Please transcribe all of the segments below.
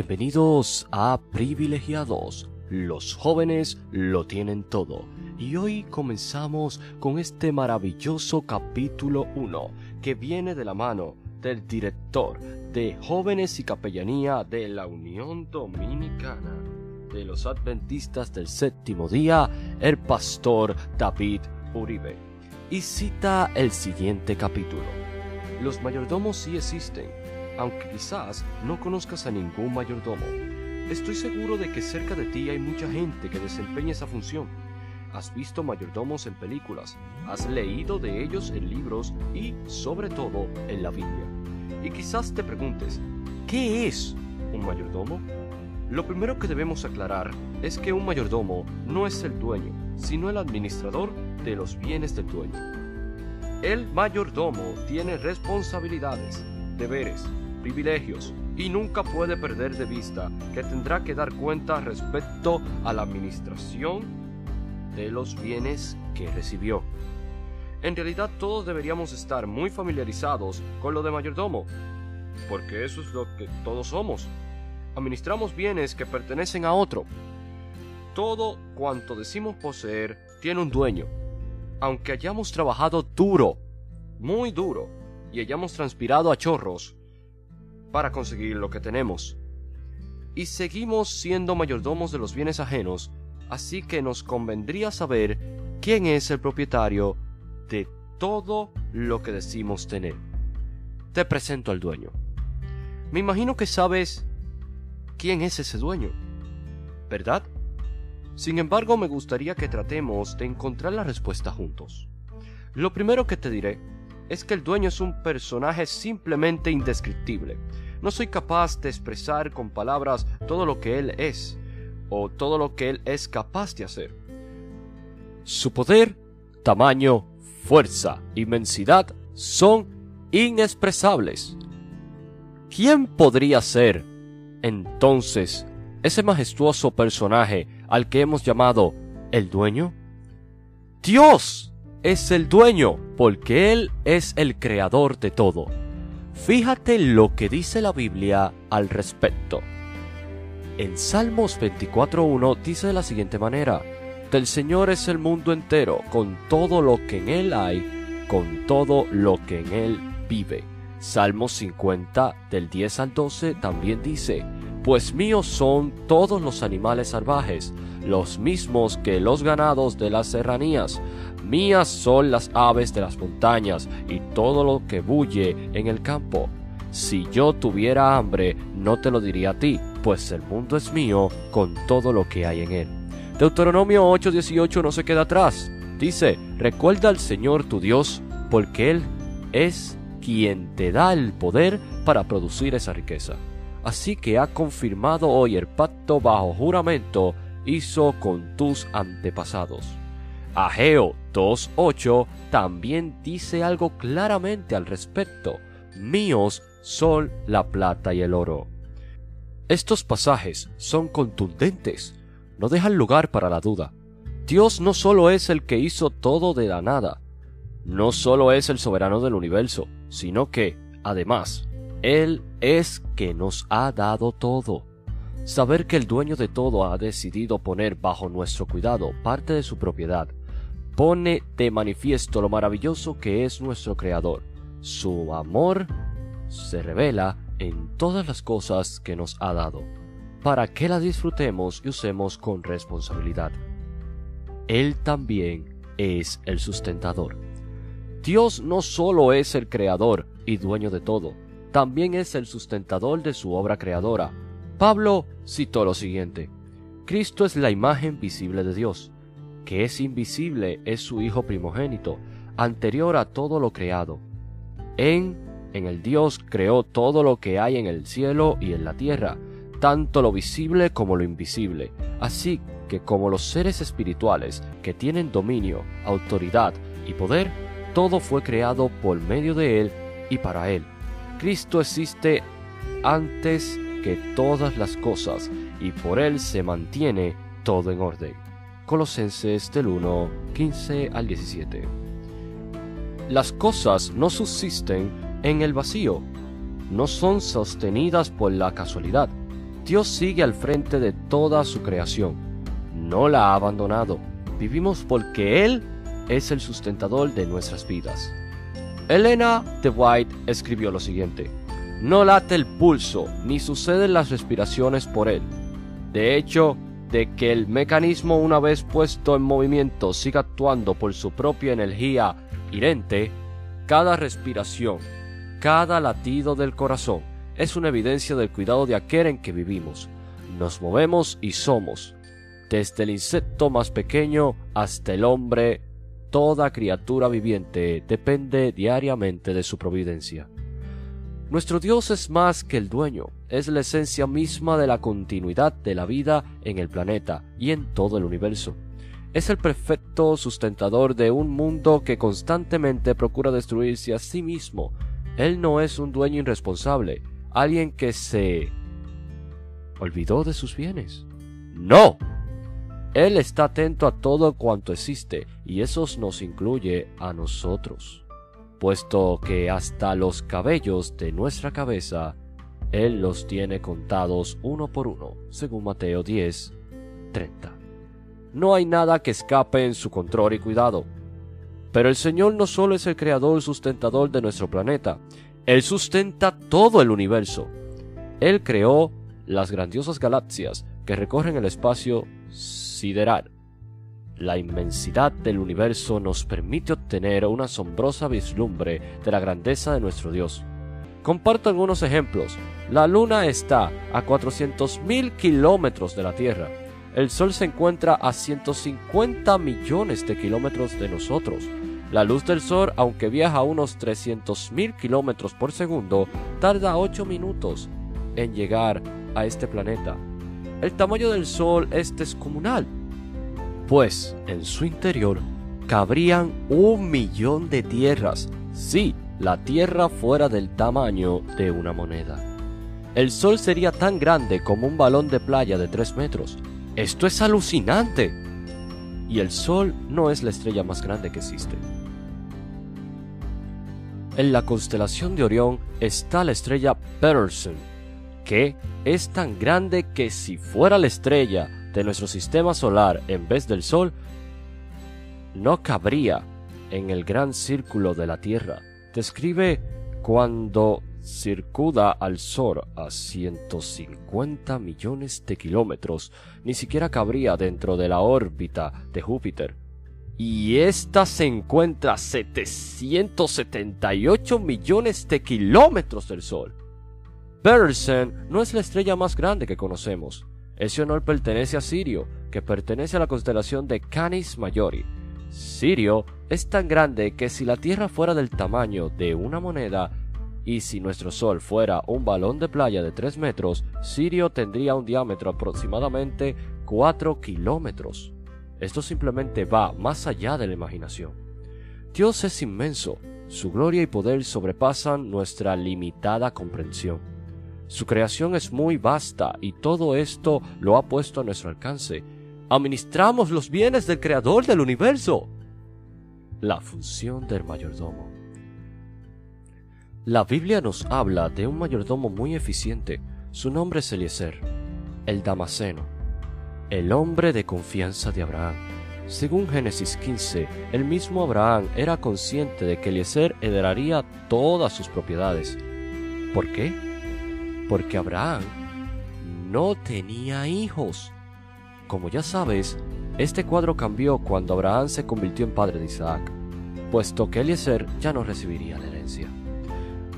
Bienvenidos a Privilegiados. Los jóvenes lo tienen todo. Y hoy comenzamos con este maravilloso capítulo 1 que viene de la mano del director de Jóvenes y Capellanía de la Unión Dominicana de los Adventistas del Séptimo Día, el pastor David Uribe. Y cita el siguiente capítulo. Los mayordomos sí existen, aunque quizás no conozcas a ningún mayordomo. Estoy seguro de que cerca de ti hay mucha gente que desempeña esa función. Has visto mayordomos en películas, has leído de ellos en libros y, sobre todo, en la Biblia. Y quizás te preguntes, ¿qué es un mayordomo? Lo primero que debemos aclarar es que un mayordomo no es el dueño, sino el administrador de los bienes del dueño. El mayordomo tiene responsabilidades, deberes, privilegios y nunca puede perder de vista que tendrá que dar cuenta respecto a la administración de los bienes que recibió. En realidad todos deberíamos estar muy familiarizados con lo de mayordomo, porque eso es lo que todos somos. Administramos bienes que pertenecen a otro. Todo cuanto decimos poseer tiene un dueño. Aunque hayamos trabajado duro, muy duro, y hayamos transpirado a chorros para conseguir lo que tenemos. Y seguimos siendo mayordomos de los bienes ajenos, así que nos convendría saber quién es el propietario de todo lo que decimos tener. Te presento al dueño. Me imagino que sabes quién es ese dueño, ¿verdad? Sin embargo, me gustaría que tratemos de encontrar la respuesta juntos. Lo primero que te diré es que el dueño es un personaje simplemente indescriptible. No soy capaz de expresar con palabras todo lo que él es, o todo lo que él es capaz de hacer. Su poder, tamaño, fuerza, inmensidad son inexpresables. ¿Quién podría ser, entonces, ese majestuoso personaje al que hemos llamado el dueño? Dios es el dueño, porque Él es el creador de todo. Fíjate lo que dice la Biblia al respecto. En Salmos 24.1 dice de la siguiente manera, Del Señor es el mundo entero, con todo lo que en Él hay, con todo lo que en Él vive. Salmos 50 del 10 al 12 también dice, Pues míos son todos los animales salvajes, los mismos que los ganados de las serranías, Mías son las aves de las montañas y todo lo que bulle en el campo. Si yo tuviera hambre, no te lo diría a ti, pues el mundo es mío con todo lo que hay en él. Deuteronomio 8:18 no se queda atrás. Dice, recuerda al Señor tu Dios, porque Él es quien te da el poder para producir esa riqueza. Así que ha confirmado hoy el pacto bajo juramento hizo con tus antepasados. Ageo 2.8 también dice algo claramente al respecto. Míos son la plata y el oro. Estos pasajes son contundentes, no dejan lugar para la duda. Dios no solo es el que hizo todo de la nada, no solo es el soberano del universo, sino que, además, Él es que nos ha dado todo. Saber que el dueño de todo ha decidido poner bajo nuestro cuidado parte de su propiedad pone de manifiesto lo maravilloso que es nuestro Creador. Su amor se revela en todas las cosas que nos ha dado, para que la disfrutemos y usemos con responsabilidad. Él también es el sustentador. Dios no solo es el creador y dueño de todo, también es el sustentador de su obra creadora. Pablo citó lo siguiente, Cristo es la imagen visible de Dios que es invisible, es su Hijo primogénito, anterior a todo lo creado. En, en el Dios creó todo lo que hay en el cielo y en la tierra, tanto lo visible como lo invisible. Así que como los seres espirituales que tienen dominio, autoridad y poder, todo fue creado por medio de Él y para Él. Cristo existe antes que todas las cosas y por Él se mantiene todo en orden. Colosenses del 1, 15 al 17. Las cosas no subsisten en el vacío, no son sostenidas por la casualidad, Dios sigue al frente de toda su creación. No la ha abandonado. Vivimos porque Él es el sustentador de nuestras vidas. Elena de White escribió lo siguiente. No late el pulso, ni suceden las respiraciones por él. De hecho, de que el mecanismo una vez puesto en movimiento siga actuando por su propia energía irente, cada respiración, cada latido del corazón es una evidencia del cuidado de aquel en que vivimos. Nos movemos y somos, desde el insecto más pequeño hasta el hombre Toda criatura viviente depende diariamente de su providencia. Nuestro Dios es más que el dueño, es la esencia misma de la continuidad de la vida en el planeta y en todo el universo. Es el perfecto sustentador de un mundo que constantemente procura destruirse a sí mismo. Él no es un dueño irresponsable, alguien que se olvidó de sus bienes. No, él está atento a todo cuanto existe y eso nos incluye a nosotros, puesto que hasta los cabellos de nuestra cabeza Él los tiene contados uno por uno, según Mateo 10, 30. No hay nada que escape en su control y cuidado. Pero el Señor no solo es el creador y sustentador de nuestro planeta, Él sustenta todo el universo. Él creó las grandiosas galaxias que recorren el espacio sideral. La inmensidad del universo nos permite obtener una asombrosa vislumbre de la grandeza de nuestro Dios. Comparto algunos ejemplos. La Luna está a 400.000 kilómetros de la Tierra. El Sol se encuentra a 150 millones de kilómetros de nosotros. La luz del Sol, aunque viaja a unos 300.000 kilómetros por segundo, tarda 8 minutos en llegar a este planeta. El tamaño del Sol es descomunal, pues en su interior cabrían un millón de tierras, si la Tierra fuera del tamaño de una moneda. El Sol sería tan grande como un balón de playa de 3 metros. Esto es alucinante. Y el Sol no es la estrella más grande que existe. En la constelación de Orión está la estrella Peterson, que es tan grande que si fuera la estrella de nuestro sistema solar en vez del Sol, no cabría en el gran círculo de la Tierra. Describe cuando circula al Sol a 150 millones de kilómetros, ni siquiera cabría dentro de la órbita de Júpiter. Y ésta se encuentra a 778 millones de kilómetros del Sol. Bersen no es la estrella más grande que conocemos. Ese honor pertenece a Sirio, que pertenece a la constelación de Canis Majori. Sirio es tan grande que si la Tierra fuera del tamaño de una moneda y si nuestro Sol fuera un balón de playa de 3 metros, Sirio tendría un diámetro aproximadamente 4 kilómetros. Esto simplemente va más allá de la imaginación. Dios es inmenso, su gloria y poder sobrepasan nuestra limitada comprensión. Su creación es muy vasta y todo esto lo ha puesto a nuestro alcance. Administramos los bienes del Creador del universo. La función del mayordomo. La Biblia nos habla de un mayordomo muy eficiente. Su nombre es Eliezer, el Damaseno, el hombre de confianza de Abraham. Según Génesis 15, el mismo Abraham era consciente de que Eliezer heredaría todas sus propiedades. ¿Por qué? Porque Abraham no tenía hijos. Como ya sabes, este cuadro cambió cuando Abraham se convirtió en padre de Isaac, puesto que Eliezer ya no recibiría la herencia.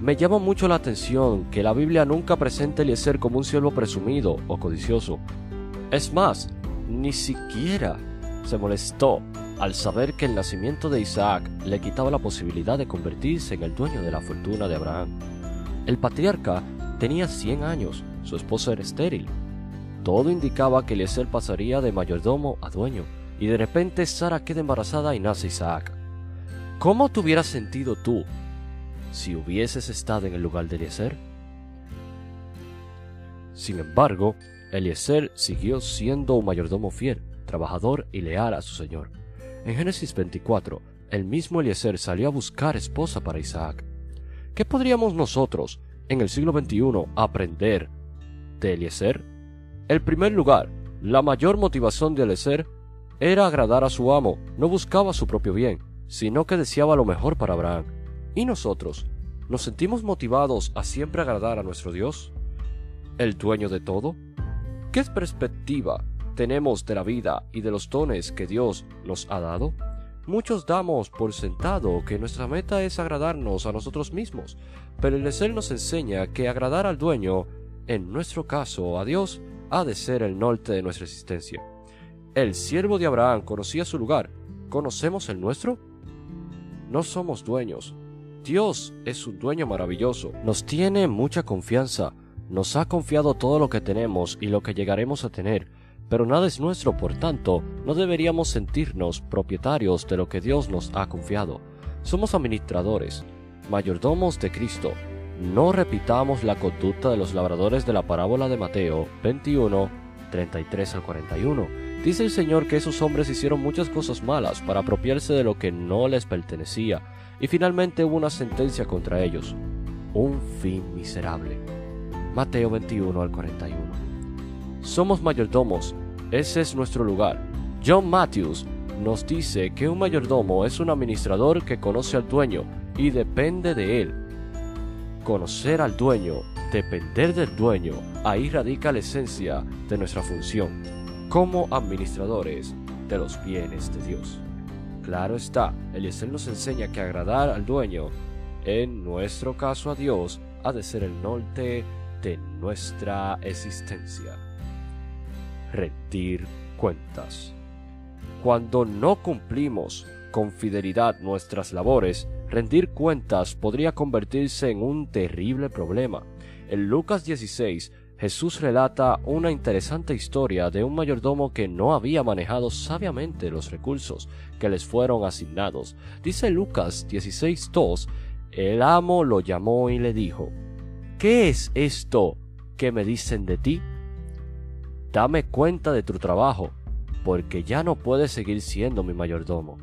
Me llama mucho la atención que la Biblia nunca presenta a Eliezer como un siervo presumido o codicioso. Es más, ni siquiera se molestó al saber que el nacimiento de Isaac le quitaba la posibilidad de convertirse en el dueño de la fortuna de Abraham. El patriarca tenía 100 años, su esposa era estéril. Todo indicaba que Eliezer pasaría de mayordomo a dueño, y de repente Sara queda embarazada y nace Isaac. ¿Cómo te hubieras sentido tú si hubieses estado en el lugar de Eliezer? Sin embargo, Eliezer siguió siendo un mayordomo fiel, trabajador y leal a su señor. En Génesis 24, el mismo Eliezer salió a buscar esposa para Isaac. ¿Qué podríamos nosotros, en el siglo XXI aprender de Eliezer? En primer lugar, la mayor motivación de Eliezer era agradar a su amo, no buscaba su propio bien, sino que deseaba lo mejor para Abraham. ¿Y nosotros? ¿Nos sentimos motivados a siempre agradar a nuestro Dios? ¿El dueño de todo? ¿Qué perspectiva tenemos de la vida y de los dones que Dios nos ha dado? Muchos damos por sentado que nuestra meta es agradarnos a nosotros mismos, pero el ser nos enseña que agradar al dueño, en nuestro caso a Dios, ha de ser el norte de nuestra existencia. El siervo de Abraham conocía su lugar. ¿Conocemos el nuestro? No somos dueños. Dios es un dueño maravilloso. Nos tiene mucha confianza. Nos ha confiado todo lo que tenemos y lo que llegaremos a tener. Pero nada es nuestro, por tanto, no deberíamos sentirnos propietarios de lo que Dios nos ha confiado. Somos administradores, mayordomos de Cristo, no repitamos la conducta de los labradores de la parábola de Mateo 21, 33 al 41. Dice el Señor que esos hombres hicieron muchas cosas malas para apropiarse de lo que no les pertenecía, y finalmente hubo una sentencia contra ellos. Un fin miserable. Mateo 21 al 41. Somos mayordomos, ese es nuestro lugar. John Matthews nos dice que un mayordomo es un administrador que conoce al dueño y depende de él conocer al dueño, depender del dueño, ahí radica la esencia de nuestra función como administradores de los bienes de Dios. Claro está, Eliezer nos enseña que agradar al dueño, en nuestro caso a Dios, ha de ser el norte de nuestra existencia. Rendir cuentas. Cuando no cumplimos con fidelidad nuestras labores, rendir cuentas podría convertirse en un terrible problema. En Lucas 16, Jesús relata una interesante historia de un mayordomo que no había manejado sabiamente los recursos que les fueron asignados. Dice Lucas 16.2, el amo lo llamó y le dijo, ¿Qué es esto que me dicen de ti? Dame cuenta de tu trabajo, porque ya no puedes seguir siendo mi mayordomo.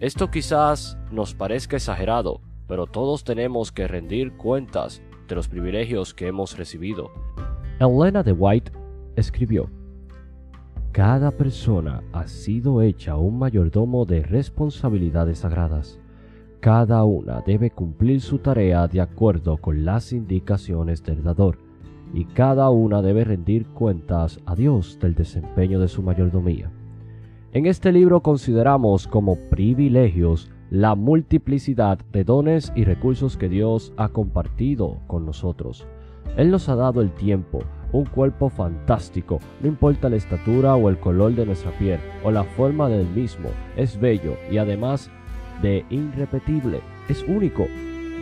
Esto quizás nos parezca exagerado, pero todos tenemos que rendir cuentas de los privilegios que hemos recibido. Elena de White escribió, Cada persona ha sido hecha un mayordomo de responsabilidades sagradas. Cada una debe cumplir su tarea de acuerdo con las indicaciones del dador, y cada una debe rendir cuentas a Dios del desempeño de su mayordomía. En este libro consideramos como privilegios la multiplicidad de dones y recursos que Dios ha compartido con nosotros. Él nos ha dado el tiempo, un cuerpo fantástico, no importa la estatura o el color de nuestra piel o la forma del mismo, es bello y además de irrepetible, es único.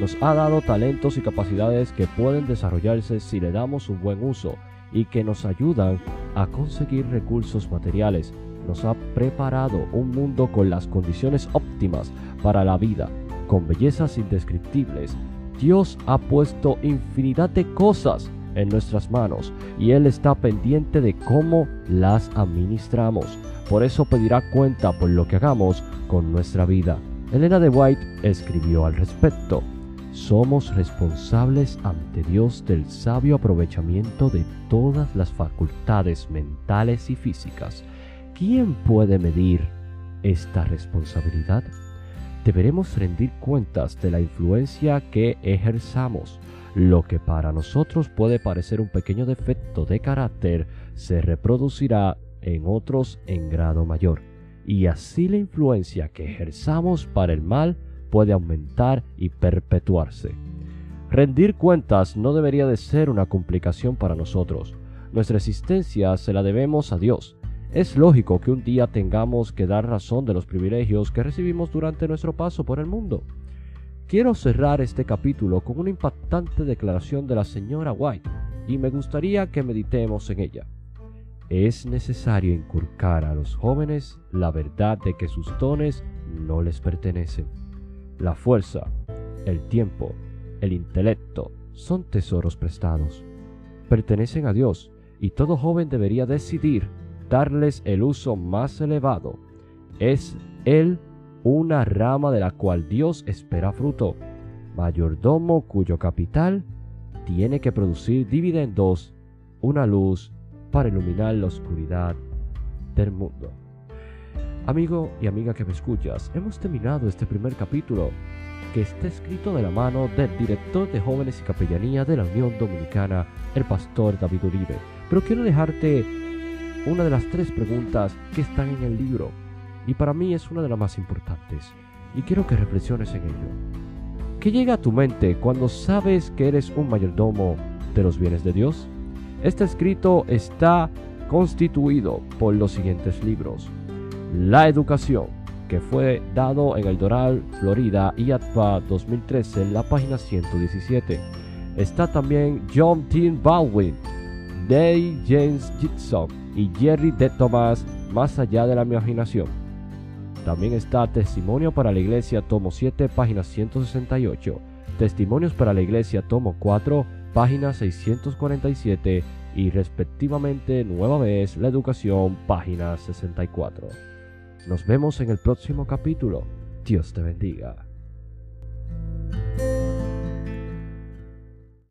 Nos ha dado talentos y capacidades que pueden desarrollarse si le damos un buen uso y que nos ayudan a conseguir recursos materiales nos ha preparado un mundo con las condiciones óptimas para la vida, con bellezas indescriptibles. Dios ha puesto infinidad de cosas en nuestras manos y Él está pendiente de cómo las administramos. Por eso pedirá cuenta por lo que hagamos con nuestra vida. Elena de White escribió al respecto. Somos responsables ante Dios del sabio aprovechamiento de todas las facultades mentales y físicas ¿Quién puede medir esta responsabilidad? Deberemos rendir cuentas de la influencia que ejerzamos. Lo que para nosotros puede parecer un pequeño defecto de carácter se reproducirá en otros en grado mayor. Y así la influencia que ejerzamos para el mal puede aumentar y perpetuarse. Rendir cuentas no debería de ser una complicación para nosotros. Nuestra existencia se la debemos a Dios es lógico que un día tengamos que dar razón de los privilegios que recibimos durante nuestro paso por el mundo. Quiero cerrar este capítulo con una impactante declaración de la señora White y me gustaría que meditemos en ella. Es necesario inculcar a los jóvenes la verdad de que sus dones no les pertenecen. La fuerza, el tiempo, el intelecto son tesoros prestados. Pertenecen a Dios y todo joven debería decidir darles el uso más elevado. Es él una rama de la cual Dios espera fruto, mayordomo cuyo capital tiene que producir dividendos una luz para iluminar la oscuridad del mundo. Amigo y amiga que me escuchas, hemos terminado este primer capítulo que está escrito de la mano del director de jóvenes y capellanía de la Unión Dominicana, el pastor David Uribe. Pero quiero dejarte una de las tres preguntas que están en el libro y para mí es una de las más importantes y quiero que reflexiones en ello. ¿Qué llega a tu mente cuando sabes que eres un mayordomo de los bienes de Dios? Este escrito está constituido por los siguientes libros. La educación, que fue dado en El Doral, Florida, y ATPA 2013, en la página 117. Está también John T. Baldwin, Day James Gibson y Jerry D. Thomas, Más allá de la imaginación. También está Testimonio para la Iglesia, tomo 7, página 168. Testimonios para la Iglesia, tomo 4, página 647 y respectivamente Nueva vez la Educación, página 64. Nos vemos en el próximo capítulo. Dios te bendiga.